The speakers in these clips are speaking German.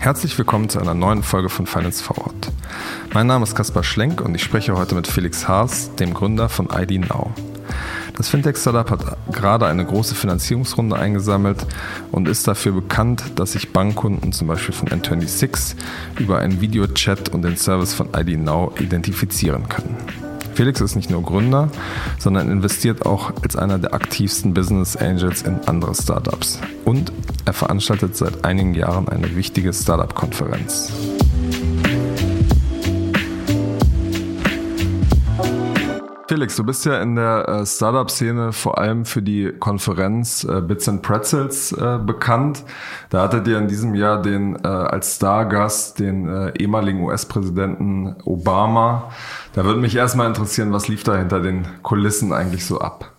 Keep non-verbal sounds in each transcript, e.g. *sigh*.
Herzlich willkommen zu einer neuen Folge von Finance Forward. Mein Name ist Kaspar Schlenk und ich spreche heute mit Felix Haas, dem Gründer von ID Now. Das Fintech-Startup hat gerade eine große Finanzierungsrunde eingesammelt und ist dafür bekannt, dass sich Bankkunden zum Beispiel von N26 über einen Videochat und den Service von ID Now identifizieren können. Felix ist nicht nur Gründer, sondern investiert auch als einer der aktivsten Business Angels in andere Startups. Und er veranstaltet seit einigen Jahren eine wichtige Startup-Konferenz. Felix, du bist ja in der äh, Startup-Szene vor allem für die Konferenz äh, Bits and Pretzels äh, bekannt. Da hattet ihr in diesem Jahr den als Stargast den ehemaligen US-Präsidenten Obama. Da würde mich erstmal interessieren, was lief da hinter den Kulissen eigentlich so ab?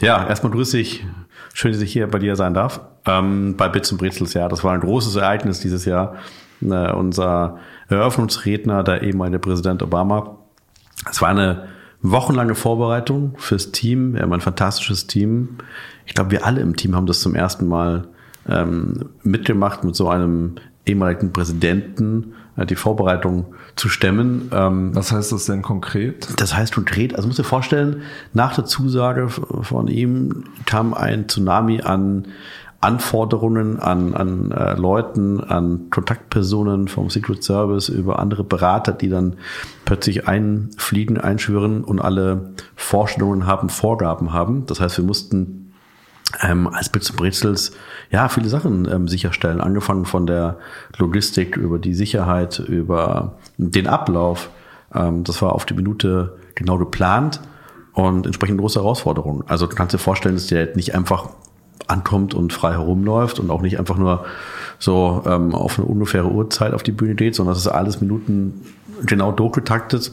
Ja, erstmal grüß dich. Schön, dass ich hier bei dir sein darf. Ähm, bei Bits and Pretzels, ja, das war ein großes Ereignis dieses Jahr. Äh, unser Eröffnungsredner, der ehemalige Präsident Obama. Es war eine wochenlange Vorbereitung fürs Team. Wir haben ein fantastisches Team. Ich glaube, wir alle im Team haben das zum ersten Mal ähm, mitgemacht, mit so einem ehemaligen Präsidenten äh, die Vorbereitung zu stemmen. Ähm, Was heißt das denn konkret? Das heißt konkret, also musst dir vorstellen, nach der Zusage von ihm kam ein Tsunami an Anforderungen an, an äh, Leuten, an Kontaktpersonen vom Secret Service über andere Berater, die dann plötzlich einfliegen, einschwören und alle Vorstellungen haben, Vorgaben haben. Das heißt, wir mussten ähm, als Bits und Brezels ja viele Sachen ähm, sicherstellen, angefangen von der Logistik über die Sicherheit, über den Ablauf. Ähm, das war auf die Minute genau geplant und entsprechend große Herausforderungen. Also du kannst dir vorstellen, dass der nicht einfach ankommt und frei herumläuft und auch nicht einfach nur so ähm, auf eine ungefähre Uhrzeit auf die Bühne geht, sondern es ist alles Minuten genau durchgetaktet.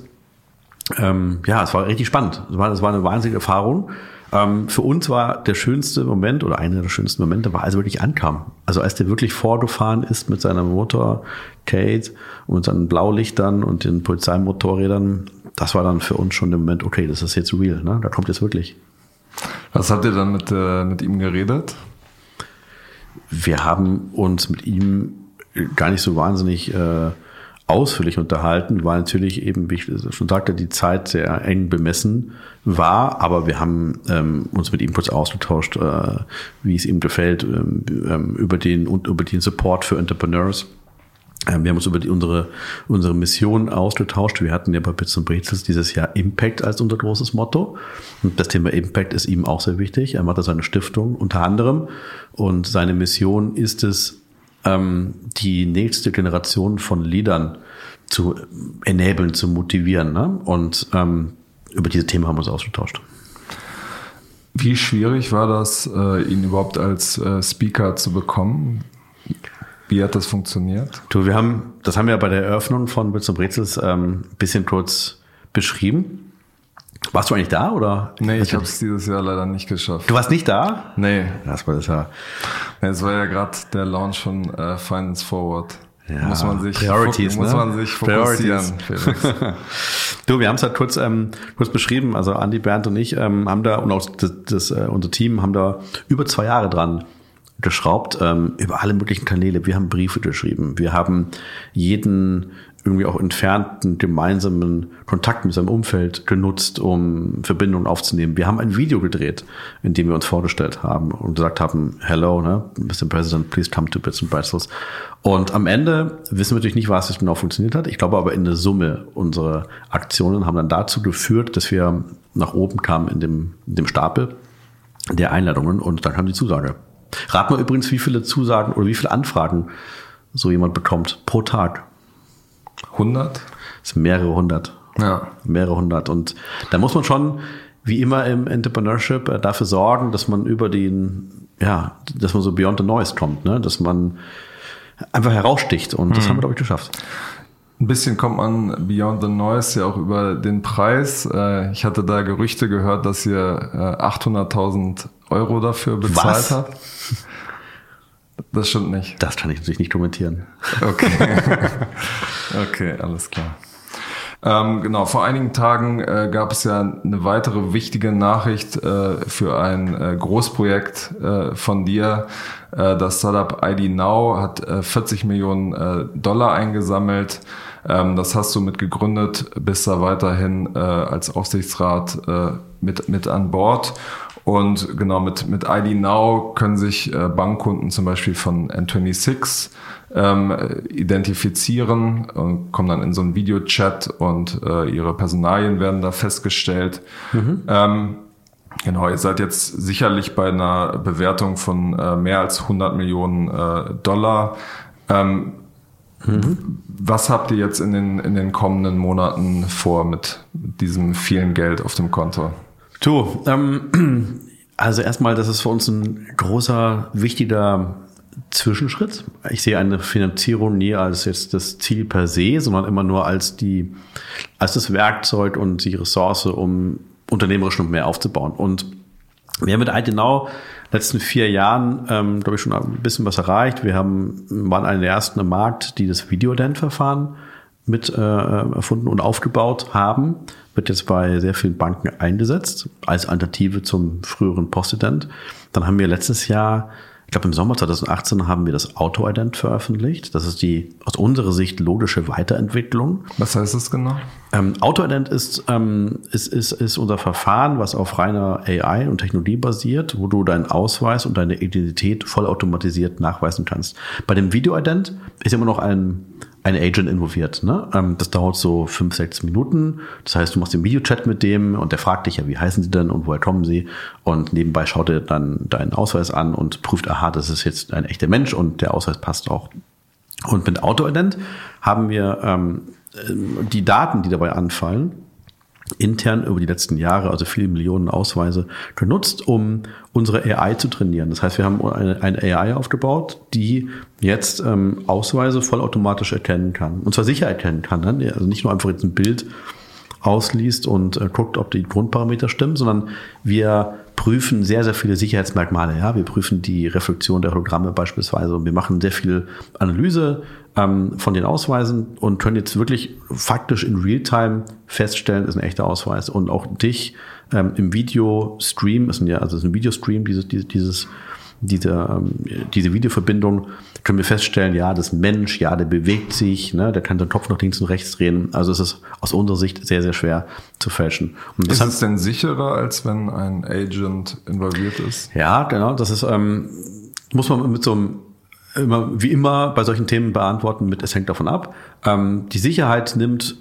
Ähm, ja, es war richtig spannend. Es war, es war eine wahnsinnige Erfahrung. Ähm, für uns war der schönste Moment oder einer der schönsten Momente war, als er wirklich ankam. Also als der wirklich vorgefahren ist mit seiner Motor Kate und mit seinen Blaulichtern und den Polizeimotorrädern, das war dann für uns schon der Moment, okay, das ist jetzt real, ne? Da kommt jetzt wirklich. Was habt ihr dann mit, äh, mit ihm geredet? Wir haben uns mit ihm gar nicht so wahnsinnig äh, ausführlich unterhalten, weil natürlich eben, wie ich schon sagte, die Zeit sehr eng bemessen war, aber wir haben ähm, uns mit ihm kurz ausgetauscht, äh, wie es ihm gefällt, ähm, ähm über den und über den Support für Entrepreneurs wir haben uns über die, unsere, unsere Mission ausgetauscht. Wir hatten ja bei Bits und Brezels dieses Jahr Impact als unser großes Motto. Und das Thema Impact ist ihm auch sehr wichtig. Er macht da seine Stiftung unter anderem. Und seine Mission ist es, ähm, die nächste Generation von Leadern zu enablen, zu motivieren. Ne? Und ähm, über diese Themen haben wir uns ausgetauscht. Wie schwierig war das, äh, ihn überhaupt als äh, Speaker zu bekommen? Wie hat das funktioniert? Du, wir haben, das haben wir bei der Eröffnung von Bits und Brezels ähm, bisschen kurz beschrieben. Warst du eigentlich da oder? Nee, ich habe es dieses Jahr leider nicht geschafft. Du warst nicht da? Nee. Das war das ja. Es war ja gerade der Launch von äh, Finance Forward. Ja, muss man sich, Priorities, muss ne? man sich fokussieren. *laughs* du, wir haben es halt kurz, ähm, kurz beschrieben. Also Andi, Bernd und ich ähm, haben da und auch das, das, äh, unser Team haben da über zwei Jahre dran geschraubt ähm, über alle möglichen Kanäle. Wir haben Briefe geschrieben. Wir haben jeden irgendwie auch entfernten gemeinsamen Kontakt mit seinem Umfeld genutzt, um Verbindungen aufzunehmen. Wir haben ein Video gedreht, in dem wir uns vorgestellt haben und gesagt haben, hello, ne, Mr. President, please come to Bits and Pretzels. Und am Ende wissen wir natürlich nicht, was es genau funktioniert hat. Ich glaube aber in der Summe unsere Aktionen haben dann dazu geführt, dass wir nach oben kamen in dem, in dem Stapel der Einladungen und dann kam die Zusage. Rat mal übrigens, wie viele Zusagen oder wie viele Anfragen so jemand bekommt pro Tag. 100? Das sind mehrere hundert. Ja. Mehrere hundert. Und da muss man schon, wie immer im Entrepreneurship, äh, dafür sorgen, dass man über den, ja, dass man so beyond the noise kommt, ne? dass man einfach heraussticht. Und das hm. haben wir, glaube ich, geschafft. Ein bisschen kommt man Beyond the Noise ja auch über den Preis. Äh, ich hatte da Gerüchte gehört, dass ihr 800.000 äh, Euro dafür bezahlt Was? habt. Das stimmt nicht. Das kann ich natürlich nicht kommentieren. Okay. *laughs* okay, alles klar. Ähm, genau, vor einigen Tagen äh, gab es ja eine weitere wichtige Nachricht äh, für ein äh, Großprojekt äh, von dir. Äh, das Startup ID Now hat 40 Millionen Dollar eingesammelt. Ähm, das hast du mit gegründet, bist da weiterhin als Aufsichtsrat mit, mit an Bord. Und genau mit, mit ID Now können sich äh, Bankkunden zum Beispiel von N26 ähm, identifizieren und kommen dann in so einen Videochat und äh, ihre Personalien werden da festgestellt. Mhm. Ähm, genau, ihr seid jetzt sicherlich bei einer Bewertung von äh, mehr als 100 Millionen äh, Dollar. Ähm, mhm. Was habt ihr jetzt in den, in den kommenden Monaten vor mit diesem vielen Geld auf dem Konto? Du, ähm, *clears throat* also erstmal, das ist für uns ein großer, wichtiger Zwischenschritt. Ich sehe eine Finanzierung nie als jetzt das Ziel per se, sondern immer nur als die, als das Werkzeug und die Ressource, um unternehmerisch noch mehr aufzubauen. Und wir haben mit Eidenau letzten vier Jahren, ähm, glaube ich, schon ein bisschen was erreicht. Wir haben, waren einer der ersten im Markt, die das Videodent-Verfahren mit äh, erfunden und aufgebaut haben wird jetzt bei sehr vielen Banken eingesetzt als Alternative zum früheren Postident. Dann haben wir letztes Jahr, ich glaube im Sommer 2018 haben wir das Auto-Ident veröffentlicht. Das ist die aus unserer Sicht logische Weiterentwicklung. Was heißt das genau? Ähm, Auto-Ident ist, ähm, ist, ist, ist unser Verfahren, was auf reiner AI und Technologie basiert, wo du deinen Ausweis und deine Identität vollautomatisiert nachweisen kannst. Bei dem Video-Ident ist immer noch ein ein Agent involviert. Ne? Ähm, das dauert so fünf, sechs Minuten. Das heißt, du machst den Videochat mit dem und der fragt dich ja, wie heißen sie denn und woher kommen sie? Und nebenbei schaut er dann deinen Ausweis an und prüft, aha, das ist jetzt ein echter Mensch und der Ausweis passt auch. Und mit Auto-Ident haben wir ähm, die Daten, die dabei anfallen, intern über die letzten Jahre, also viele Millionen Ausweise, genutzt, um unsere AI zu trainieren. Das heißt, wir haben eine, eine AI aufgebaut, die jetzt ähm, Ausweise vollautomatisch erkennen kann. Und zwar sicher erkennen kann. Ne? Also nicht nur einfach jetzt ein Bild ausliest und äh, guckt, ob die Grundparameter stimmen, sondern wir prüfen sehr, sehr viele Sicherheitsmerkmale. Ja, wir prüfen die Reflexion der Hologramme beispielsweise und wir machen sehr viel Analyse ähm, von den Ausweisen und können jetzt wirklich faktisch in Realtime feststellen, ist ein echter Ausweis und auch dich ähm, im Videostream, ist ein, ja, also ist ein Videostream, dieses, dieses, diese, ähm, diese Videoverbindung, können wir feststellen, ja, das Mensch, ja, der bewegt sich, ne, der kann seinen Kopf nach links und rechts drehen. Also es ist aus unserer Sicht sehr, sehr schwer zu fälschen. Und ist es denn sicherer, als wenn ein Agent involviert ist? Ja, genau. Das ist, ähm, muss man mit so einem immer, wie immer bei solchen Themen beantworten mit, es hängt davon ab. Ähm, die Sicherheit nimmt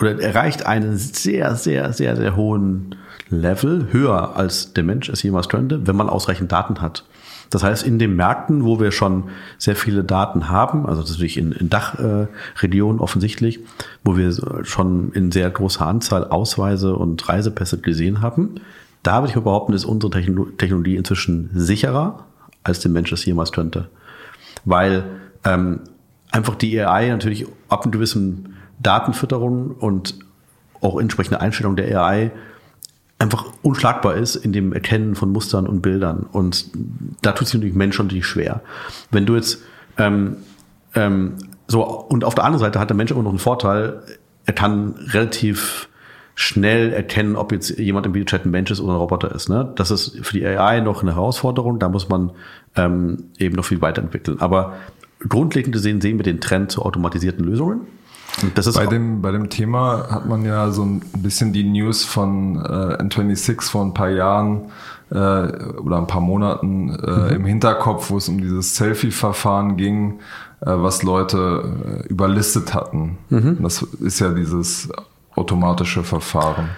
oder erreicht einen sehr, sehr, sehr, sehr hohen Level, höher als der Mensch es jemals könnte, wenn man ausreichend Daten hat. Das heißt, in den Märkten, wo wir schon sehr viele Daten haben, also natürlich in, in Dachregionen offensichtlich, wo wir schon in sehr großer Anzahl Ausweise und Reisepässe gesehen haben, da würde ich behaupten, ist unsere Technologie inzwischen sicherer, als der Mensch es jemals könnte. Weil ähm, einfach die AI natürlich ab einem gewissen Datenfütterung und auch entsprechende Einstellung der AI einfach unschlagbar ist in dem Erkennen von Mustern und Bildern. Und da tut sich natürlich Mensch natürlich schwer. Wenn du jetzt ähm, ähm, so und auf der anderen Seite hat der Mensch immer noch einen Vorteil, er kann relativ schnell erkennen, ob jetzt jemand im Videochat ein Mensch ist oder ein Roboter ist. Ne? Das ist für die AI noch eine Herausforderung, da muss man ähm, eben noch viel weiterentwickeln. Aber grundlegend gesehen sehen wir den Trend zu automatisierten Lösungen bei, dem, bei dem Thema hat man ja so ein bisschen die News von äh, N26 vor ein paar Jahren äh, oder ein paar Monaten äh, mhm. im Hinterkopf, wo es um dieses Selfie-Verfahren ging, äh, was Leute äh, überlistet hatten. Mhm. Das ist ja dieses automatische Verfahren.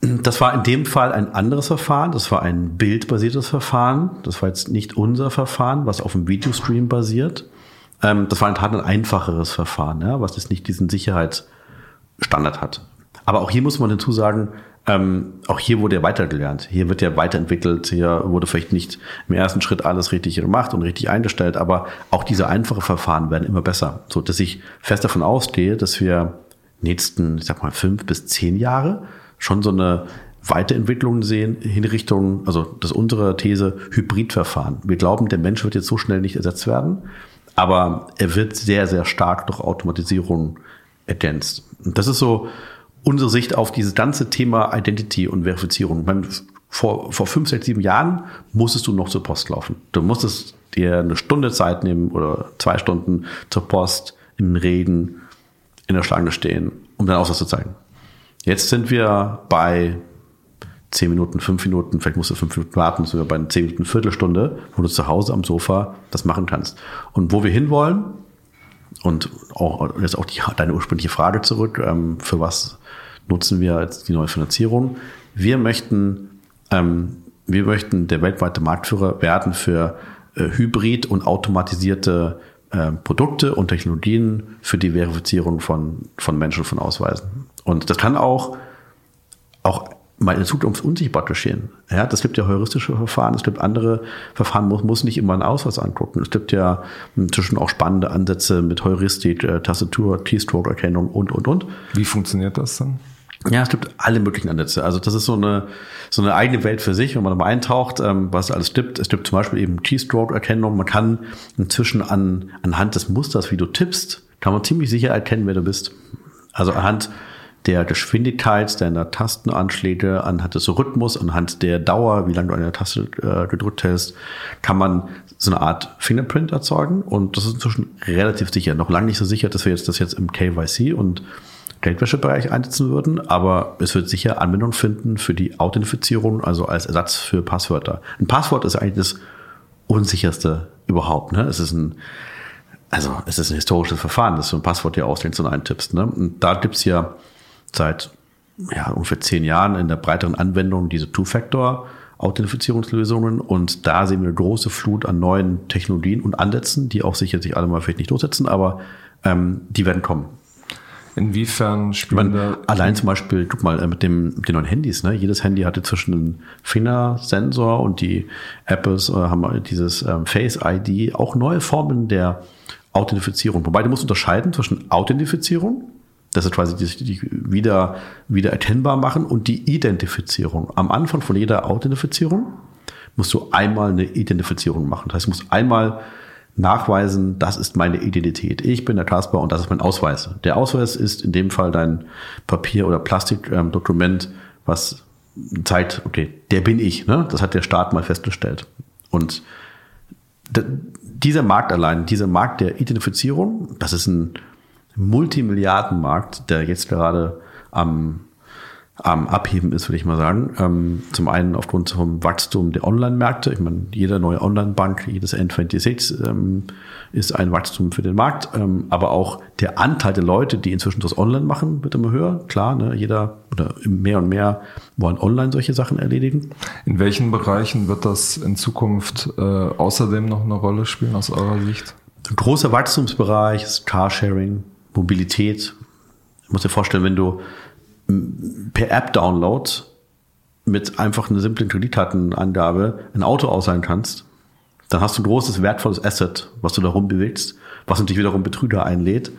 Das war in dem Fall ein anderes Verfahren. Das war ein bildbasiertes Verfahren. Das war jetzt nicht unser Verfahren, was auf dem Videostream basiert. Ähm, das war in Tat ein einfacheres Verfahren, was jetzt nicht diesen Sicherheitsstandard hat. Aber auch hier muss man hinzu sagen, ähm, auch hier wurde ja weitergelernt. Hier wird ja weiterentwickelt. Hier wurde vielleicht nicht im ersten Schritt alles richtig gemacht und richtig eingestellt, aber auch diese einfachen Verfahren werden immer besser. So dass ich fest davon ausgehe, dass wir nächsten, ich sag mal, fünf bis zehn Jahre schon so eine Weiterentwicklung sehen in also das unsere These, Hybridverfahren. Wir glauben, der Mensch wird jetzt so schnell nicht ersetzt werden. Aber er wird sehr, sehr stark durch Automatisierung ergänzt. Und das ist so unsere Sicht auf dieses ganze Thema Identity und Verifizierung. Meine, vor, vor fünf, sechs, sieben Jahren musstest du noch zur Post laufen. Du musstest dir eine Stunde Zeit nehmen oder zwei Stunden zur Post im Regen in der Schlange stehen, um deinen Ausweis zu zeigen. Jetzt sind wir bei zehn Minuten, fünf Minuten, vielleicht musst du fünf Minuten warten, sind wir bei zehn Minuten, Viertelstunde, wo du zu Hause am Sofa das machen kannst. Und wo wir hinwollen, und auch jetzt auch die, deine ursprüngliche Frage zurück, ähm, für was nutzen wir jetzt die neue Finanzierung? Wir möchten, ähm, wir möchten der weltweite Marktführer werden für äh, hybrid und automatisierte äh, Produkte und Technologien für die Verifizierung von, von Menschen von Ausweisen. Und das kann auch, auch mal in Zukunft unsichtbar geschehen. Ja, das gibt ja heuristische Verfahren, es gibt andere Verfahren, muss, muss nicht immer einen Ausweis angucken. Es gibt ja inzwischen auch spannende Ansätze mit Heuristik, äh, Tastatur, Keystroke-Erkennung und, und, und. Wie funktioniert das dann? Ja, es gibt alle möglichen Ansätze. Also das ist so eine, so eine eigene Welt für sich, wenn man da mal eintaucht, ähm, was es alles gibt. Es gibt zum Beispiel eben Keystroke-Erkennung. Man kann inzwischen an, anhand des Musters, wie du tippst, kann man ziemlich sicher erkennen, wer du bist. Also anhand der Geschwindigkeit deiner Tastenanschläge, anhand des Rhythmus, anhand der Dauer, wie lange du eine Taste äh, gedrückt hast, kann man so eine Art Fingerprint erzeugen. Und das ist inzwischen relativ sicher. Noch lange nicht so sicher, dass wir jetzt das jetzt im KYC und Geldwäschebereich einsetzen würden, aber es wird sicher Anwendung finden für die Authentifizierung, also als Ersatz für Passwörter. Ein Passwort ist eigentlich das unsicherste überhaupt. Ne? Es ist ein, also es ist ein historisches Verfahren, dass du ein Passwort dir ausdenkst und eintippst. Ne? Und da gibt's ja seit ja, ungefähr zehn Jahren in der breiteren Anwendung diese Two-Factor Authentifizierungslösungen und da sehen wir eine große Flut an neuen Technologien und Ansätzen, die auch sicher sich alle mal vielleicht nicht durchsetzen, aber ähm, die werden kommen. Inwiefern spielen meine, Allein zum Beispiel, guck mal, äh, mit, dem, mit den neuen Handys, ne? Jedes Handy hatte zwischen einen Fingersensor und die Apples äh, haben dieses ähm, Face ID auch neue Formen der Authentifizierung. Wobei du musst unterscheiden zwischen Authentifizierung, das ist quasi die, die wieder, wieder erkennbar machen und die Identifizierung. Am Anfang von jeder Authentifizierung musst du einmal eine Identifizierung machen. Das heißt, du musst einmal nachweisen, das ist meine Identität. Ich bin der Kaspar und das ist mein Ausweis. Der Ausweis ist in dem Fall dein Papier- oder Plastikdokument, was zeigt, okay, der bin ich. Ne? Das hat der Staat mal festgestellt. Und dieser Markt allein, dieser Markt der Identifizierung, das ist ein Multimilliardenmarkt, der jetzt gerade am am Abheben ist, würde ich mal sagen. Ähm, zum einen aufgrund vom Wachstum der Online-Märkte. Ich meine, jede neue Online-Bank, jedes N26 ähm, ist ein Wachstum für den Markt. Ähm, aber auch der Anteil der Leute, die inzwischen das Online machen, wird immer höher. Klar, ne, jeder oder mehr und mehr wollen online solche Sachen erledigen. In welchen Bereichen wird das in Zukunft äh, außerdem noch eine Rolle spielen aus eurer Sicht? Ein großer Wachstumsbereich ist Carsharing, Mobilität. Ich muss dir vorstellen, wenn du per App-Download mit einfach einer simplen Kreditkartenangabe ein Auto ausleihen kannst, dann hast du ein großes, wertvolles Asset, was du darum bewegst, was natürlich wiederum Betrüger einlädt.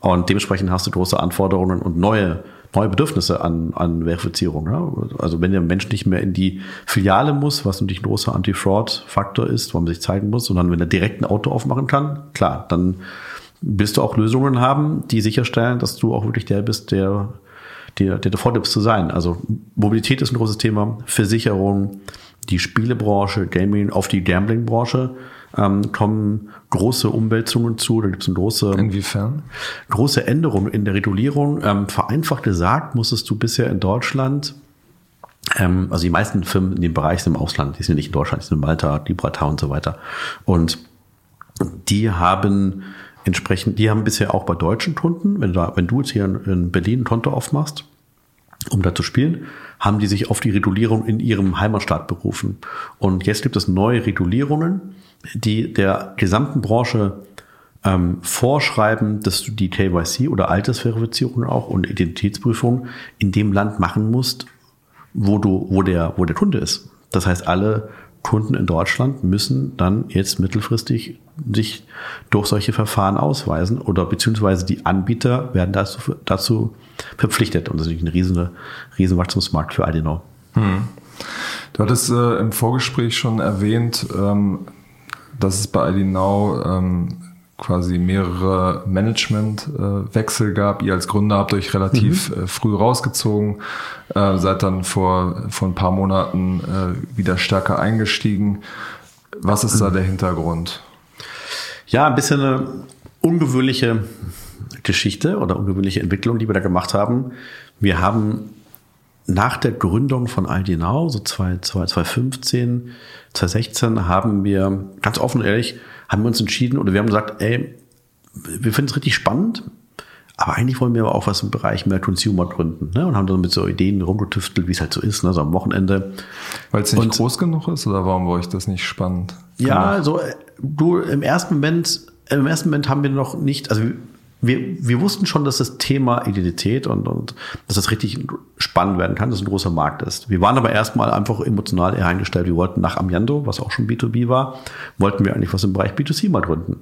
Und dementsprechend hast du große Anforderungen und neue, neue Bedürfnisse an, an Verifizierung. Ja? Also wenn der Mensch nicht mehr in die Filiale muss, was natürlich ein großer Anti-Fraud-Faktor ist, wo man sich zeigen muss, sondern wenn er direkt ein Auto aufmachen kann, klar, dann wirst du auch Lösungen haben, die sicherstellen, dass du auch wirklich der bist, der der, der du vorgibst zu sein. Also Mobilität ist ein großes Thema, Versicherung, die Spielebranche, Gaming, auf die Gambling-Branche ähm, kommen große Umwälzungen zu. Da gibt es eine große, Inwiefern? große Änderung in der Regulierung. Ähm, vereinfacht gesagt, musstest du bisher in Deutschland ähm, also die meisten Firmen in dem Bereich sind im Ausland, die sind nicht in Deutschland, die sind in Malta, Gibraltar und so weiter. Und die haben entsprechend, die haben bisher auch bei deutschen Kunden, wenn du, wenn du jetzt hier in Berlin ein Konto aufmachst, um da zu spielen, haben die sich auf die Regulierung in ihrem Heimatstaat berufen. Und jetzt gibt es neue Regulierungen, die der gesamten Branche ähm, vorschreiben, dass du die KYC oder Altersverifizierung auch und Identitätsprüfung in dem Land machen musst, wo du, wo der, wo der Kunde ist. Das heißt, alle Kunden in Deutschland müssen dann jetzt mittelfristig sich durch solche Verfahren ausweisen oder beziehungsweise die Anbieter werden dazu, dazu verpflichtet. Und das ist natürlich ein riesen, riesen Wachstumsmarkt für IDNOW. Hm. Du hattest äh, im Vorgespräch schon erwähnt, ähm, dass es bei IDNOW ähm, quasi mehrere Managementwechsel gab. Ihr als Gründer habt euch relativ mhm. äh, früh rausgezogen, äh, seid dann vor, vor ein paar Monaten äh, wieder stärker eingestiegen. Was ist da der Hintergrund? Ja, ein bisschen eine ungewöhnliche Geschichte oder ungewöhnliche Entwicklung, die wir da gemacht haben. Wir haben nach der Gründung von Now, so 2015, 2016, haben wir ganz offen ehrlich haben wir uns entschieden oder wir haben gesagt, ey, wir finden es richtig spannend, aber eigentlich wollen wir aber auch was im Bereich mehr Consumer gründen. Ne? Und haben dann mit so Ideen rumgetüftelt, wie es halt so ist, ne? so am Wochenende. Weil es nicht und, groß genug ist oder warum war euch das nicht spannend? Ja, also du im ersten Moment, im ersten Moment haben wir noch nicht, also wir, wir wussten schon, dass das Thema Identität und, und dass das richtig spannend werden kann, dass es ein großer Markt ist. Wir waren aber erstmal einfach emotional eher eingestellt. Wir wollten nach Amiando, was auch schon B2B war, wollten wir eigentlich was im Bereich B2C mal gründen.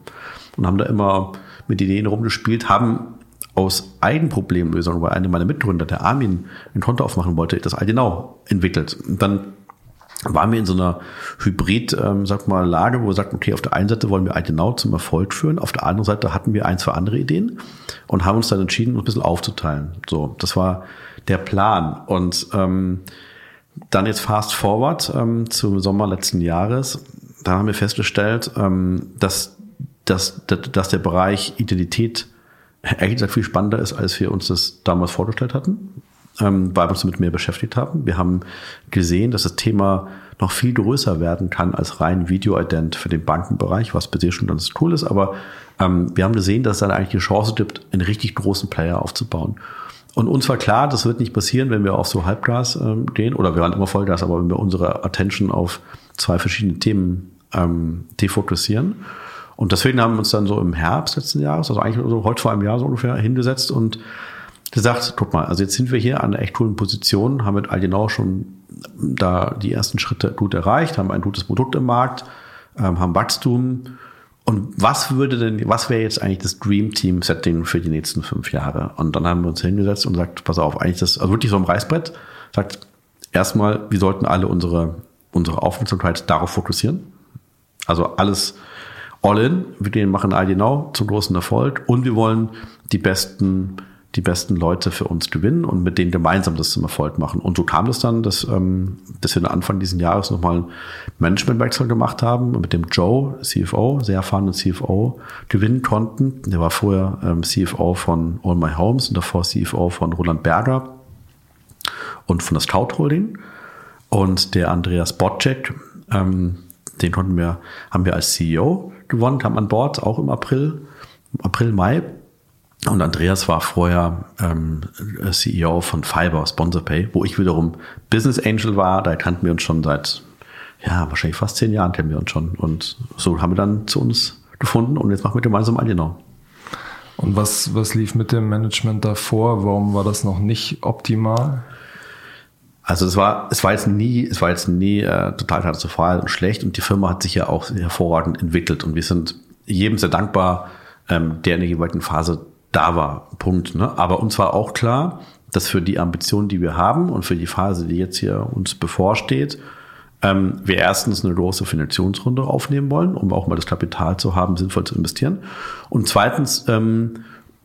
Und haben da immer mit Ideen rumgespielt, haben aus Eigenproblemlösungen, weil einer meiner Mitgründer, der Armin, ein Konto aufmachen wollte, das Aldenau entwickelt. Und dann waren wir in so einer Hybrid, ähm, sag mal, Lage, wo wir sagten, okay, auf der einen Seite wollen wir Altenau zum Erfolg führen, auf der anderen Seite hatten wir ein, zwei andere Ideen und haben uns dann entschieden, uns ein bisschen aufzuteilen. So, das war der Plan. Und ähm, dann jetzt fast forward ähm, zum Sommer letzten Jahres, da haben wir festgestellt, ähm, dass, dass, dass der Bereich Identität ehrlich gesagt viel spannender ist, als wir uns das damals vorgestellt hatten ähm, weil wir uns damit mehr beschäftigt haben. Wir haben gesehen, dass das Thema noch viel größer werden kann als rein Video-Ident für den Bankenbereich, was per se schon ganz cool ist. Aber ähm, wir haben gesehen, dass es dann eigentlich eine Chance gibt, einen richtig großen Player aufzubauen. Und uns war klar, das wird nicht passieren, wenn wir auf so Halbgas ähm, gehen, oder wir waren immer Vollgas, aber wenn wir unsere Attention auf zwei verschiedene Themen ähm, defokussieren. Und deswegen haben wir uns dann so im Herbst letzten Jahres, also eigentlich so heute vor einem Jahr so ungefähr, hingesetzt und gesagt, guck mal, also jetzt sind wir hier an einer echt coolen Position, haben mit Algenau schon da die ersten Schritte gut erreicht, haben ein gutes Produkt im Markt, ähm, haben Wachstum. Und was würde denn, was wäre jetzt eigentlich das Dream Team Setting für die nächsten fünf Jahre? Und dann haben wir uns hingesetzt und gesagt, pass auf, eigentlich das, also wirklich so ein Reißbrett, sagt, erstmal, wir sollten alle unsere, unsere Aufmerksamkeit darauf fokussieren. Also alles all in. Wir machen Now zum großen Erfolg und wir wollen die besten die besten Leute für uns gewinnen und mit denen gemeinsam das zum Erfolg machen. Und so kam es dann, dass, ähm, dass wir Anfang dieses Jahres nochmal einen Managementwechsel gemacht haben und mit dem Joe, CFO, sehr erfahrenen CFO, gewinnen konnten. Der war vorher ähm, CFO von All My Homes und davor CFO von Roland Berger und von der Scout Holding. Und der Andreas Botczek, ähm, den konnten wir, haben wir als CEO gewonnen, kam an Bord, auch im April, April, Mai. Und Andreas war vorher ähm, CEO von Fiber, SponsorPay, wo ich wiederum Business Angel war. Da kannten wir uns schon seit, ja, wahrscheinlich fast zehn Jahren kennen wir uns schon. Und so haben wir dann zu uns gefunden und jetzt machen wir gemeinsam Alienau. Und was, was lief mit dem Management davor? Warum war das noch nicht optimal? Also es war, es war jetzt nie, es war jetzt nie äh, total katastrophal und schlecht und die Firma hat sich ja auch hervorragend entwickelt und wir sind jedem sehr dankbar, ähm, der in der jeweiligen Phase da war. Punkt. Ne? Aber uns war auch klar, dass für die Ambitionen, die wir haben und für die Phase, die jetzt hier uns bevorsteht, ähm, wir erstens eine große Finanzierungsrunde aufnehmen wollen, um auch mal das Kapital zu haben, sinnvoll zu investieren. Und zweitens ähm,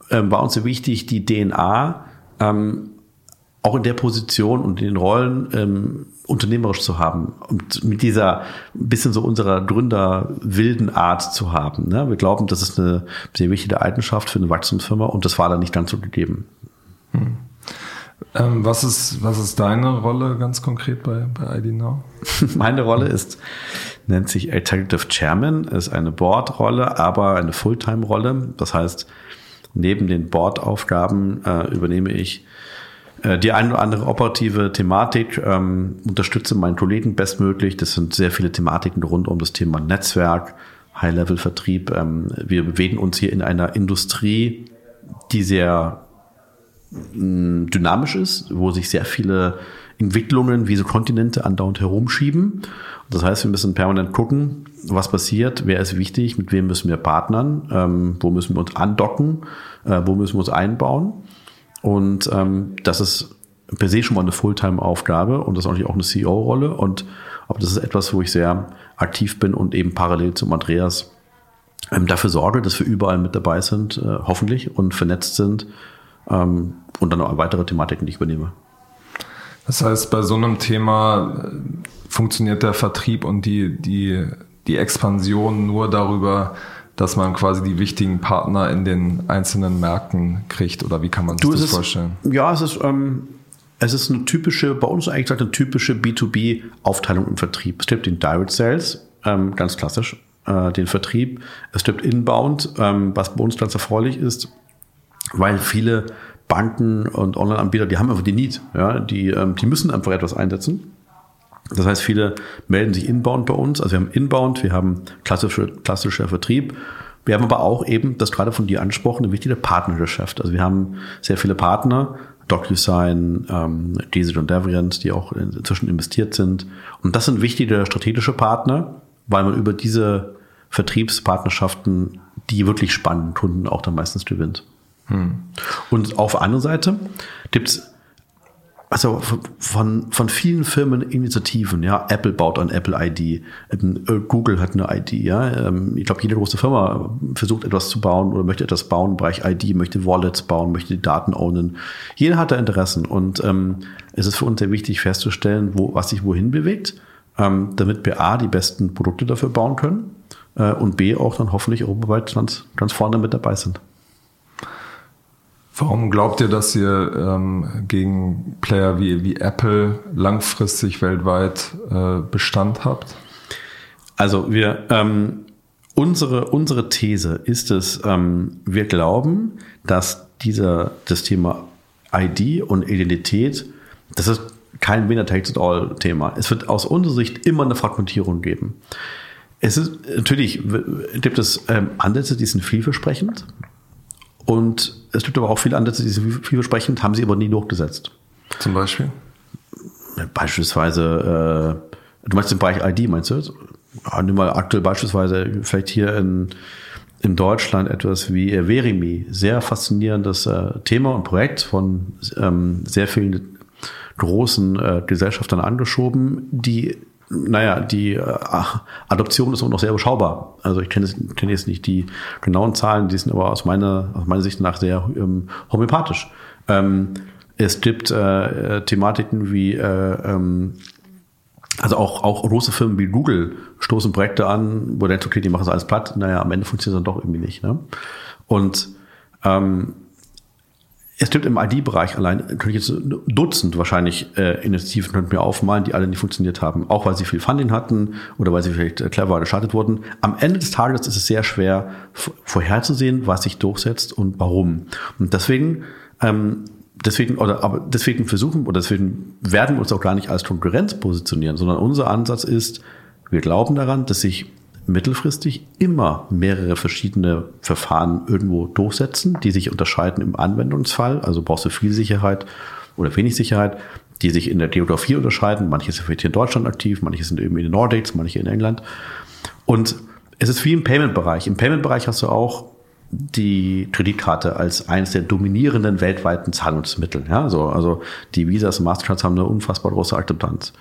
ähm, war uns so wichtig, die DNA ähm, auch in der Position und in den Rollen ähm, unternehmerisch zu haben und mit dieser bisschen so unserer Gründer wilden Art zu haben. Ne? Wir glauben, das ist eine sehr wichtige Eigenschaft für eine Wachstumsfirma und das war dann nicht ganz so gegeben. Hm. Ähm, was, ist, was ist deine Rolle ganz konkret bei, bei ID Now? *laughs* Meine Rolle ist, nennt sich Executive Chairman, ist eine Board-Rolle, aber eine Fulltime-Rolle. Das heißt, neben den Board-Aufgaben äh, übernehme ich die eine oder andere operative Thematik ähm, unterstütze meinen Kollegen bestmöglich. Das sind sehr viele Thematiken rund um das Thema Netzwerk, High-Level-Vertrieb. Ähm, wir bewegen uns hier in einer Industrie, die sehr mm, dynamisch ist, wo sich sehr viele Entwicklungen wie so Kontinente andauernd herumschieben. Das heißt, wir müssen permanent gucken, was passiert, wer ist wichtig, mit wem müssen wir partnern, ähm, wo müssen wir uns andocken, äh, wo müssen wir uns einbauen. Und ähm, das ist per se schon mal eine Fulltime-Aufgabe und das ist natürlich auch eine CEO-Rolle. Und aber das ist etwas, wo ich sehr aktiv bin und eben parallel zum Andreas ähm, dafür sorge, dass wir überall mit dabei sind, äh, hoffentlich, und vernetzt sind ähm, und dann noch weitere Thematiken, die ich übernehme. Das heißt, bei so einem Thema äh, funktioniert der Vertrieb und die, die, die Expansion nur darüber, dass man quasi die wichtigen Partner in den einzelnen Märkten kriegt oder wie kann man sich du, das ist, vorstellen? Ja, es ist, ähm, es ist eine typische, bei uns eigentlich gesagt, eine typische B2B-Aufteilung im Vertrieb. Es gibt den Direct Sales, ähm, ganz klassisch, äh, den Vertrieb. Es gibt Inbound, ähm, was bei uns ganz erfreulich ist, weil viele Banken und Online-Anbieter, die haben einfach die Need. Ja? Die, ähm, die müssen einfach etwas einsetzen. Das heißt, viele melden sich inbound bei uns. Also wir haben inbound, wir haben klassische, klassischer Vertrieb. Wir haben aber auch eben, das gerade von dir angesprochen, eine wichtige Partnergeschäft. Also wir haben sehr viele Partner, DocuSign, ähm, Diesel und Deviant, die auch inzwischen investiert sind. Und das sind wichtige strategische Partner, weil man über diese Vertriebspartnerschaften die wirklich spannenden Kunden auch dann meistens gewinnt. Hm. Und auf der anderen Seite gibt es also von, von vielen Firmen Initiativen, ja, Apple baut ein Apple ID, ähm, äh, Google hat eine ID, ja, ähm, ich glaube, jede große Firma versucht etwas zu bauen oder möchte etwas bauen im Bereich ID, möchte Wallets bauen, möchte die Daten ownen. Jeder hat da Interessen und ähm, es ist für uns sehr wichtig festzustellen, wo, was sich wohin bewegt, ähm, damit wir A, die besten Produkte dafür bauen können äh, und B, auch dann hoffentlich europaweit ganz, ganz vorne mit dabei sind. Warum glaubt ihr, dass ihr ähm, gegen Player wie, wie Apple langfristig weltweit äh, Bestand habt? Also wir ähm, unsere, unsere These ist es, ähm, wir glauben, dass dieser, das Thema ID und Identität, das ist kein Winner takes it all Thema. Es wird aus unserer Sicht immer eine Fragmentierung geben. Es ist natürlich gibt es ähm, Ansätze, die sind vielversprechend. Und es gibt aber auch viele Ansätze, die sind vielversprechend, haben sie aber nie durchgesetzt. Zum Beispiel? Beispielsweise, äh, du meinst den Bereich ID, meinst du? Nimm mal aktuell beispielsweise vielleicht hier in, in Deutschland etwas wie äh, Verimi. Sehr faszinierendes äh, Thema und Projekt von ähm, sehr vielen großen äh, Gesellschaftern angeschoben, die naja, die äh, Adoption ist auch noch sehr überschaubar. Also ich kenne jetzt, kenne jetzt nicht die genauen Zahlen, die sind aber aus meiner, aus meiner Sicht nach sehr ähm, homöopathisch. Ähm, es gibt äh, äh, Thematiken wie, äh, ähm, also auch, auch große Firmen wie Google stoßen Projekte an, wo du denkst, okay, die machen es alles platt. Naja, am Ende funktioniert es dann doch irgendwie nicht. Ne? Und ähm, es gibt im ID-Bereich allein, könnte ich jetzt Dutzend wahrscheinlich äh, Initiativen könnten mir aufmalen, die alle nicht funktioniert haben. Auch weil sie viel Funding hatten oder weil sie vielleicht äh, clever gestartet wurden. Am Ende des Tages ist es sehr schwer vorherzusehen, was sich durchsetzt und warum. Und deswegen, ähm, deswegen, oder aber deswegen versuchen oder deswegen werden wir uns auch gar nicht als Konkurrenz positionieren, sondern unser Ansatz ist, wir glauben daran, dass sich mittelfristig immer mehrere verschiedene Verfahren irgendwo durchsetzen, die sich unterscheiden im Anwendungsfall. Also brauchst du viel Sicherheit oder wenig Sicherheit, die sich in der Geografie unterscheiden. Manche sind vielleicht hier in Deutschland aktiv, manche sind eben in den Nordics, manche in England. Und es ist wie im Payment-Bereich. Im Payment-Bereich hast du auch die Kreditkarte als eines der dominierenden weltweiten Zahlungsmittel. Ja, also, also die Visas und Mastercards haben eine unfassbar große Akzeptanz.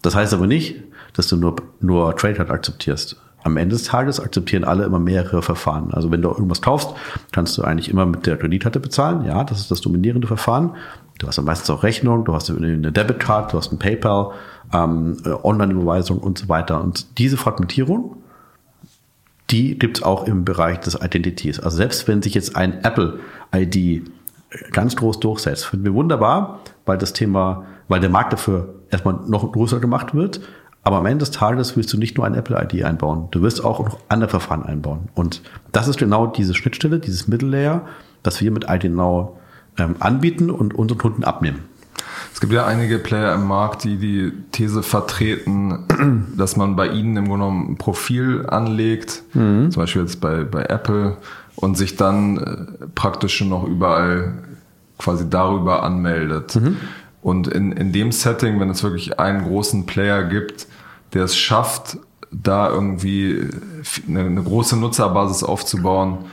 Das heißt aber nicht, dass du nur, nur Trade Card akzeptierst am Ende des Tages akzeptieren alle immer mehrere Verfahren. Also wenn du irgendwas kaufst, kannst du eigentlich immer mit der Kreditkarte bezahlen. Ja, das ist das dominierende Verfahren. Du hast dann meistens auch Rechnung, du hast eine Debitcard, du hast ein PayPal, ähm, äh, Online-Überweisung und so weiter. Und diese Fragmentierung, die gibt's auch im Bereich des Identities. Also selbst wenn sich jetzt ein Apple-ID ganz groß durchsetzt, finden wir wunderbar, weil das Thema, weil der Markt dafür erstmal noch größer gemacht wird aber am Ende des Tages willst du nicht nur ein Apple-ID einbauen, du wirst auch noch andere Verfahren einbauen. Und das ist genau diese Schnittstelle, dieses Mittellayer, das wir mit ID Now ähm, anbieten und unseren Kunden abnehmen. Es gibt ja einige Player im Markt, die die These vertreten, *clears throat* dass man bei ihnen im Grunde genommen ein Profil anlegt, mhm. zum Beispiel jetzt bei, bei Apple, und sich dann äh, praktisch schon noch überall quasi darüber anmeldet. Mhm. Und in, in dem Setting, wenn es wirklich einen großen Player gibt, der es schafft, da irgendwie eine, eine große Nutzerbasis aufzubauen,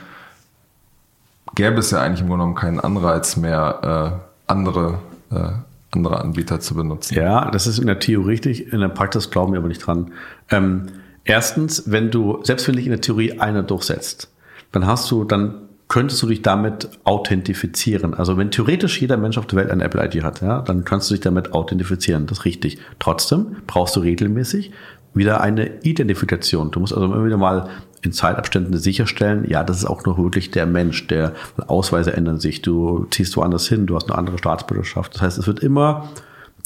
gäbe es ja eigentlich im Grunde genommen keinen Anreiz mehr, äh, andere, äh, andere Anbieter zu benutzen. Ja, das ist in der Theorie richtig, in der Praxis glauben wir aber nicht dran. Ähm, Erstens, wenn du, selbst wenn dich in der Theorie einer durchsetzt, dann hast du, dann könntest du dich damit authentifizieren. Also wenn theoretisch jeder Mensch auf der Welt eine Apple-ID hat, ja, dann kannst du dich damit authentifizieren. Das ist richtig. Trotzdem brauchst du regelmäßig wieder eine Identifikation. Du musst also immer wieder mal in Zeitabständen sicherstellen, ja, das ist auch noch wirklich der Mensch, der Ausweise ändern sich, du ziehst woanders hin, du hast eine andere Staatsbürgerschaft. Das heißt, es wird immer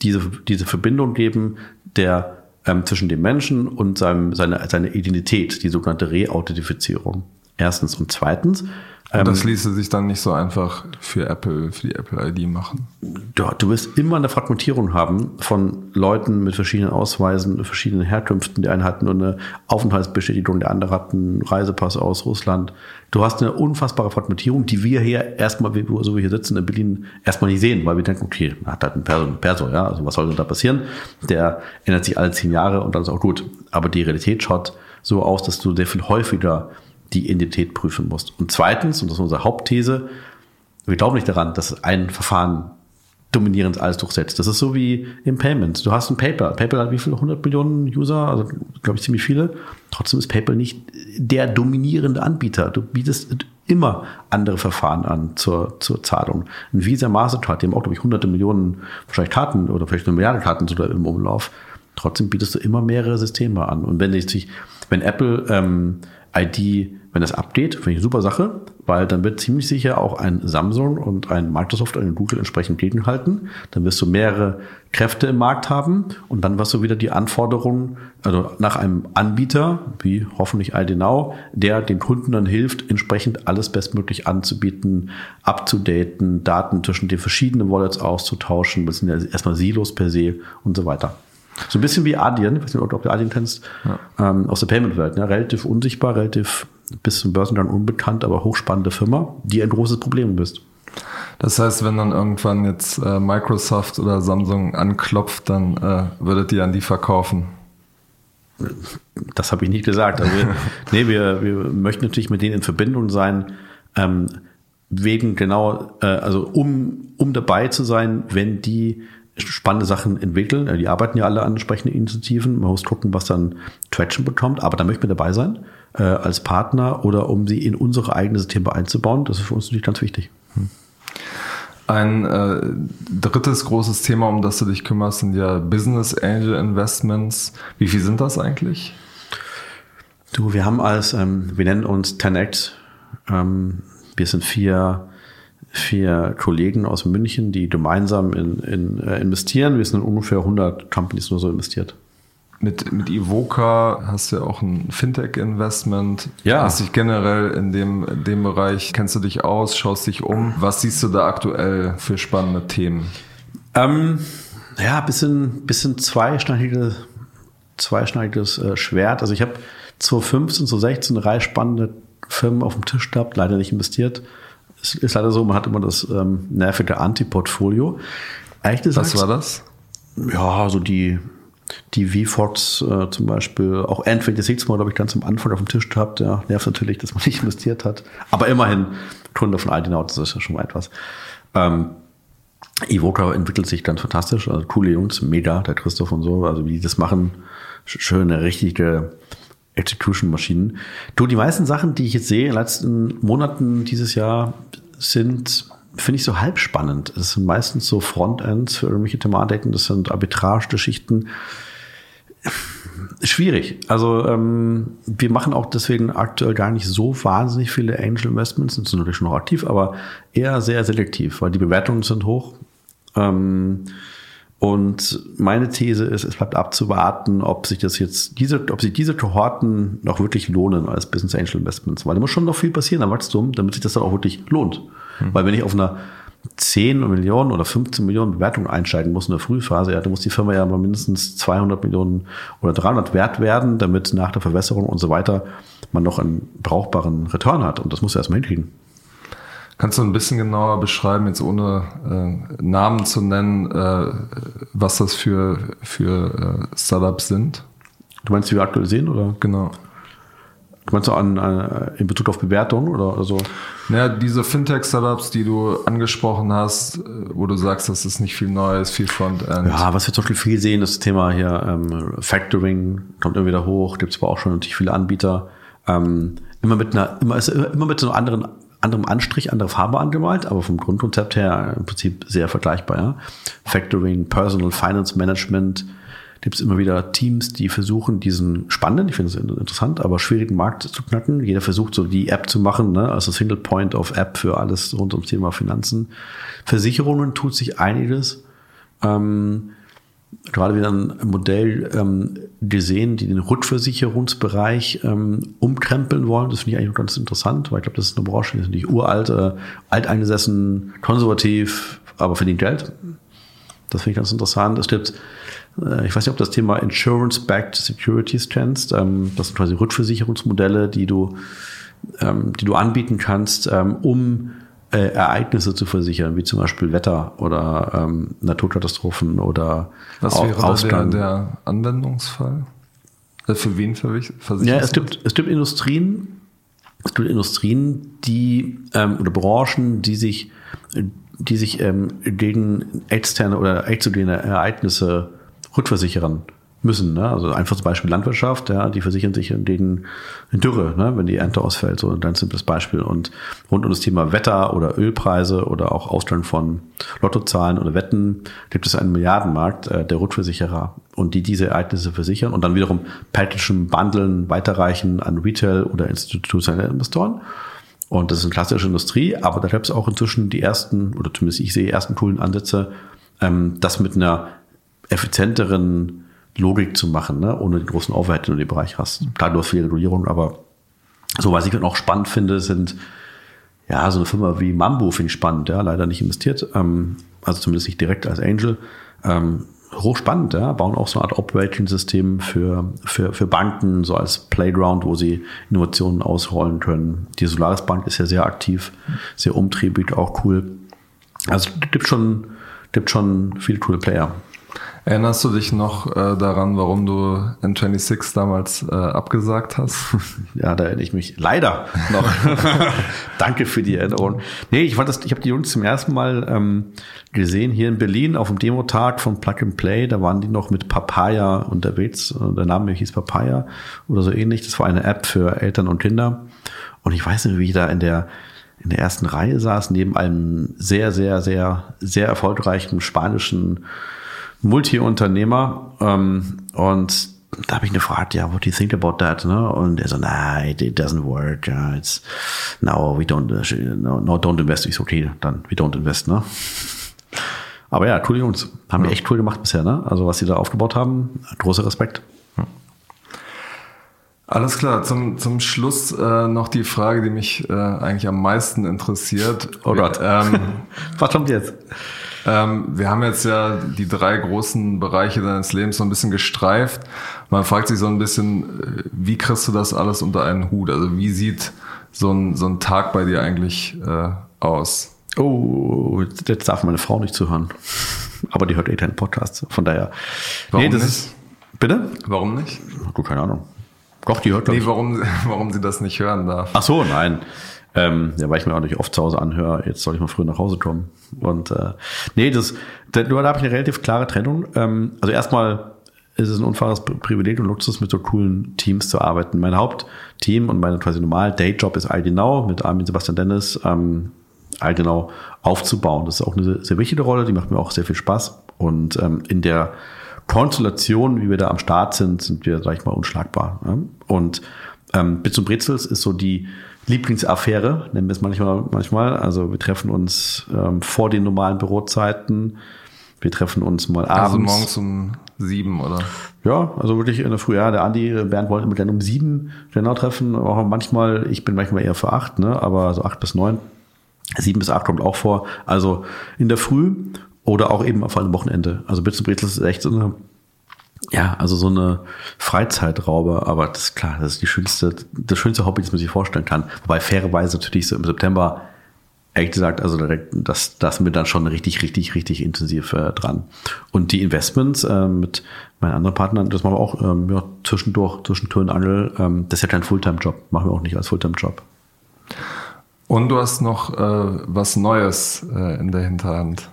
diese, diese Verbindung geben der ähm, zwischen dem Menschen und seinem, seine, seine Identität, die sogenannte Reauthentifizierung. Erstens. Und zweitens, und das ähm, ließe sich dann nicht so einfach für Apple, für die Apple ID machen. Ja, du wirst immer eine Fragmentierung haben von Leuten mit verschiedenen Ausweisen, verschiedenen Herkünften. Die einen hatten nur eine Aufenthaltsbestätigung, der andere hat einen Reisepass aus Russland. Du hast eine unfassbare Fragmentierung, die wir hier erstmal, so wie wir hier sitzen in Berlin, erstmal nicht sehen, weil wir denken, okay, hat halt ein Perso, ein Perso, ja, also was soll denn da passieren? Der ändert sich alle zehn Jahre und dann ist auch gut. Aber die Realität schaut so aus, dass du sehr viel häufiger die Identität prüfen musst. Und zweitens, und das ist unsere Hauptthese, wir glauben nicht daran, dass ein Verfahren dominierend alles durchsetzt. Das ist so wie im Payment. Du hast ein PayPal. PayPal hat wie viele? 100 Millionen User? Also, glaube ich, ziemlich viele. Trotzdem ist PayPal nicht der dominierende Anbieter. Du bietest immer andere Verfahren an zur, zur Zahlung. Ein Visa Mastercard, die haben auch, glaube ich, hunderte Millionen wahrscheinlich Karten oder vielleicht eine Milliarde Karten sogar im Umlauf. Trotzdem bietest du immer mehrere Systeme an. Und wenn sich, wenn Apple ähm, ID wenn das update, finde ich eine super Sache, weil dann wird ziemlich sicher auch ein Samsung und ein Microsoft und ein Google entsprechend gegenhalten. Dann wirst du mehrere Kräfte im Markt haben und dann wirst du wieder die Anforderungen, also nach einem Anbieter, wie hoffentlich ID Now, der den Kunden dann hilft, entsprechend alles bestmöglich anzubieten, abzudaten, Daten zwischen den verschiedenen Wallets auszutauschen. Das sind ja erstmal Silos per se und so weiter. So ein bisschen wie Adyen, ich weiß nicht, ob du Adyen kennst, ja. ähm, aus der Payment-Welt. Ne? Relativ unsichtbar, relativ bis zum Börsengang unbekannt, aber hochspannende Firma, die ein großes Problem bist. Das heißt, wenn dann irgendwann jetzt äh, Microsoft oder Samsung anklopft, dann äh, würdet ihr an die verkaufen? Das habe ich nicht gesagt. Also wir, *laughs* nee, wir, wir möchten natürlich mit denen in Verbindung sein, ähm, wegen genau, äh, also um, um dabei zu sein, wenn die spannende Sachen entwickeln. Die arbeiten ja alle an entsprechenden Initiativen. Man muss gucken, was dann Traction bekommt. Aber da möchten wir dabei sein äh, als Partner oder um sie in unsere eigene Systeme einzubauen. Das ist für uns natürlich ganz wichtig. Hm. Ein äh, drittes großes Thema, um das du dich kümmerst, sind ja Business Angel Investments. Wie viel sind das eigentlich? Du, wir haben als, ähm, wir nennen uns 10X. Ähm, wir sind vier vier Kollegen aus München, die gemeinsam in, in, äh, investieren. Wir sind in ungefähr 100 Companies nur so investiert. Mit, mit Ivoca hast du ja auch ein Fintech-Investment. Ja. Hast dich generell in dem, dem Bereich, kennst du dich aus, schaust dich um. Was siehst du da aktuell für spannende Themen? Ähm, ja, bisschen, bisschen zweischneidiges, zweischneidiges äh, Schwert. Also ich habe 2015, 2016 drei spannende Firmen auf dem Tisch gehabt, leider nicht investiert. Es ist leider so, man hat immer das ähm, nervige Anti-Portfolio. Was war das? Ja, so die, die VFox äh, zum Beispiel, auch N26 Mal, glaube ich, ganz am Anfang auf dem Tisch gehabt. Ja, nervt natürlich, dass man nicht investiert hat. Aber immerhin, Kunde von Aldinau, das ist ja schon mal etwas. Ähm, Evoca entwickelt sich ganz fantastisch. Also coole Jungs, mega, der Christoph und so, also wie die das machen. Schöne, richtige Execution-Maschinen. Du, die meisten Sachen, die ich jetzt sehe in den letzten Monaten dieses Jahr, sind, finde ich, so halb spannend. Es sind meistens so Frontends für irgendwelche Thematiken, das sind Arbitrage-Geschichten. Schwierig. Also ähm, wir machen auch deswegen aktuell gar nicht so wahnsinnig viele Angel Investments, sind natürlich schon noch aktiv, aber eher sehr selektiv, weil die Bewertungen sind hoch. Ähm, und meine These ist, es bleibt abzuwarten, ob sich das jetzt diese, ob sich diese Kohorten noch wirklich lohnen als Business Angel Investments, weil da muss schon noch viel passieren am Wachstum, damit sich das dann auch wirklich lohnt. Mhm. Weil wenn ich auf einer 10 Millionen oder 15 Millionen Bewertung einsteigen muss in der Frühphase, ja, dann muss die Firma ja mal mindestens 200 Millionen oder 300 wert werden, damit nach der Verwässerung und so weiter man noch einen brauchbaren Return hat. Und das muss er erstmal hinkriegen. Kannst du ein bisschen genauer beschreiben, jetzt ohne äh, Namen zu nennen, äh, was das für, für äh, Startups sind? Du meinst, die wir aktuell sehen, oder? Genau. Meinst du an, an, in Bezug auf Bewertung oder, so? Naja, diese Fintech-Startups, die du angesprochen hast, wo du sagst, das ist nicht viel Neues, viel Frontend. Ja, was wir zum Beispiel viel sehen, das Thema hier ähm, Factoring kommt immer wieder hoch, gibt es aber auch schon natürlich viele Anbieter. Ähm, immer mit einer, immer, ist immer mit so einem anderen, anderem Anstrich, andere Farbe angemalt, aber vom Grundkonzept her im Prinzip sehr vergleichbar. Ja? Factoring, Personal Finance Management, gibt es immer wieder Teams, die versuchen, diesen spannenden, ich finde es interessant, aber schwierigen Markt zu knacken. Jeder versucht so die App zu machen, ne? also Single Point of App für alles rund ums Thema Finanzen. Versicherungen tut sich einiges. Ähm, gerade wieder ein Modell ähm, gesehen, die den Rückversicherungsbereich ähm, umkrempeln wollen. Das finde ich eigentlich ganz interessant, weil ich glaube, das ist eine Branche, die ist nicht uralt, äh, alteingesessen, konservativ, aber verdient Geld. Das finde ich ganz interessant. Es gibt ich weiß nicht, ob das Thema Insurance-Backed Securities kennst. Ähm, das sind quasi Rückversicherungsmodelle, die du, ähm, die du anbieten kannst, ähm, um äh, Ereignisse zu versichern, wie zum Beispiel Wetter oder Naturkatastrophen oder Was wäre Ausgang. Der, der Anwendungsfall? Äh, für wen versichert? Ja, es gibt, es gibt Industrien, es gibt Industrien, die oder Branchen, die sich, die sich gegen externe oder exogene Ereignisse rückversichern müssen. Ne? Also einfach zum Beispiel Landwirtschaft, ja, die versichern sich gegen Dürre, ne? wenn die Ernte ausfällt, so ein ganz simples Beispiel. Und rund um das Thema Wetter oder Ölpreise oder auch Ausstellung von Lottozahlen oder Wetten gibt es einen Milliardenmarkt äh, der Rückversicherer und die diese Ereignisse versichern und dann wiederum Packagen, Bundeln, weiterreichen an Retail oder institutionelle Investoren. Und das ist eine klassische Industrie, aber da gibt es auch inzwischen die ersten, oder zumindest ich sehe ersten coolen Ansätze, ähm, das mit einer effizienteren Logik zu machen, ne? ohne den großen Overhead, den du im Bereich hast. Klar, du hast viel Regulierung, aber so was ich noch spannend finde, sind ja so eine Firma wie Mambo finde ich spannend, ja, leider nicht investiert, ähm, also zumindest nicht direkt als Angel. Ähm, hochspannend, ja, bauen auch so eine Art Operating-System für, für, für Banken, so als Playground, wo sie Innovationen ausrollen können. Die Solaris Bank ist ja sehr aktiv, sehr umtriebig, auch cool. Also gibt schon, gibt schon viele coole Player. Erinnerst du dich noch äh, daran, warum du N26 damals äh, abgesagt hast? *laughs* ja, da erinnere ich mich leider noch. *laughs* Danke für die Erinnerung. Nee, ich fand das, ich habe die Jungs zum ersten Mal ähm, gesehen hier in Berlin auf dem Demotag von Plug and Play. Da waren die noch mit Papaya unterwegs. Der Name hieß Papaya oder so ähnlich. Das war eine App für Eltern und Kinder. Und ich weiß nicht, wie ich da in der in der ersten Reihe saß, neben einem sehr, sehr, sehr, sehr erfolgreichen spanischen Multi-Unternehmer ähm, und da habe ich ihn gefragt, ja, what do you think about that? Ne? Und er so, nein, it doesn't work. Yeah, it's no, we don't, uh, no, no, don't invest. Ich so, okay, dann we don't invest. Ne? Aber ja, coole Jungs, haben ja. die echt cool gemacht bisher. Ne? Also was sie da aufgebaut haben, großer Respekt. Alles klar, zum, zum Schluss äh, noch die Frage, die mich äh, eigentlich am meisten interessiert. Oh Gott. Ähm, *laughs* was kommt jetzt? Ähm, wir haben jetzt ja die drei großen Bereiche deines Lebens so ein bisschen gestreift. Man fragt sich so ein bisschen, äh, wie kriegst du das alles unter einen Hut? Also wie sieht so ein, so ein Tag bei dir eigentlich äh, aus? Oh, jetzt darf meine Frau nicht zuhören. Aber die hört eh keinen Podcast. Von daher. Warum nee, nicht? Ist, bitte? Warum nicht? Du, keine Ahnung. Doch, die hört Nee, warum, *laughs* warum sie das nicht hören darf. Ach so, nein. Ähm, ja, weil ich mir auch nicht oft zu Hause anhöre, jetzt soll ich mal früh nach Hause kommen. Und äh, nee, das, da, da habe ich eine relativ klare Trennung. Ähm, also erstmal ist es ein unfaires Privileg und Luxus, mit so coolen Teams zu arbeiten. Mein Hauptteam und mein quasi normal Dayjob ist IDNOW mit Armin Sebastian Dennis, ähm, IDNOW aufzubauen. Das ist auch eine sehr, wichtige Rolle, die macht mir auch sehr viel Spaß. Und ähm, in der Konstellation, wie wir da am Start sind, sind wir, sag ich mal, unschlagbar. Ja? Und ähm, Bits und Brezels ist so die Lieblingsaffäre, nennen wir es manchmal. manchmal. Also wir treffen uns ähm, vor den normalen Bürozeiten. Wir treffen uns mal also abends. Also morgens um sieben, oder? Ja, also wirklich in der Früh. Ja, der Andi, Bernd wollten mit dann um sieben genau treffen. Auch manchmal, ich bin manchmal eher für acht, ne? aber so acht bis neun. Sieben bis acht kommt auch vor. Also in der Früh oder auch eben auf einem Wochenende. Also Brezels ist echt so eine ja, also so eine Freizeitraube, aber das ist klar, das ist die schönste, das schönste Hobby, das man sich vorstellen kann. Wobei fairerweise natürlich so im September ehrlich gesagt, also das, das sind wir dann schon richtig, richtig, richtig intensiv äh, dran. Und die Investments äh, mit meinen anderen Partnern, das machen wir auch ähm, ja, zwischendurch, zwischen Tür und Angel. Ähm, das ist ja kein Fulltime-Job, machen wir auch nicht als Fulltime-Job. Und du hast noch äh, was Neues äh, in der Hinterhand.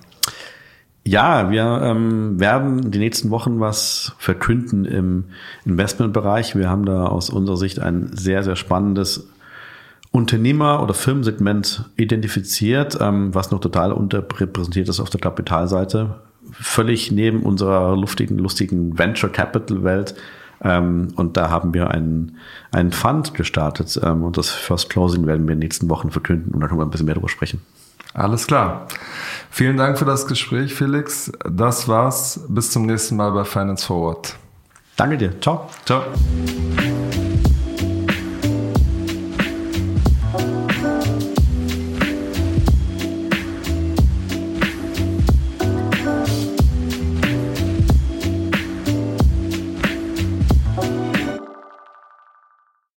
Ja, wir ähm, werden die nächsten Wochen was verkünden im Investmentbereich. Wir haben da aus unserer Sicht ein sehr, sehr spannendes Unternehmer- oder Firmensegment identifiziert, ähm, was noch total unterrepräsentiert ist auf der Kapitalseite. Völlig neben unserer luftigen, lustigen Venture Capital Welt. Ähm, und da haben wir einen, einen Fund gestartet. Ähm, und das First Closing werden wir in den nächsten Wochen verkünden und da können wir ein bisschen mehr darüber sprechen. Alles klar. Vielen Dank für das Gespräch, Felix. Das war's. Bis zum nächsten Mal bei Finance Forward. Danke dir. Ciao. Ciao.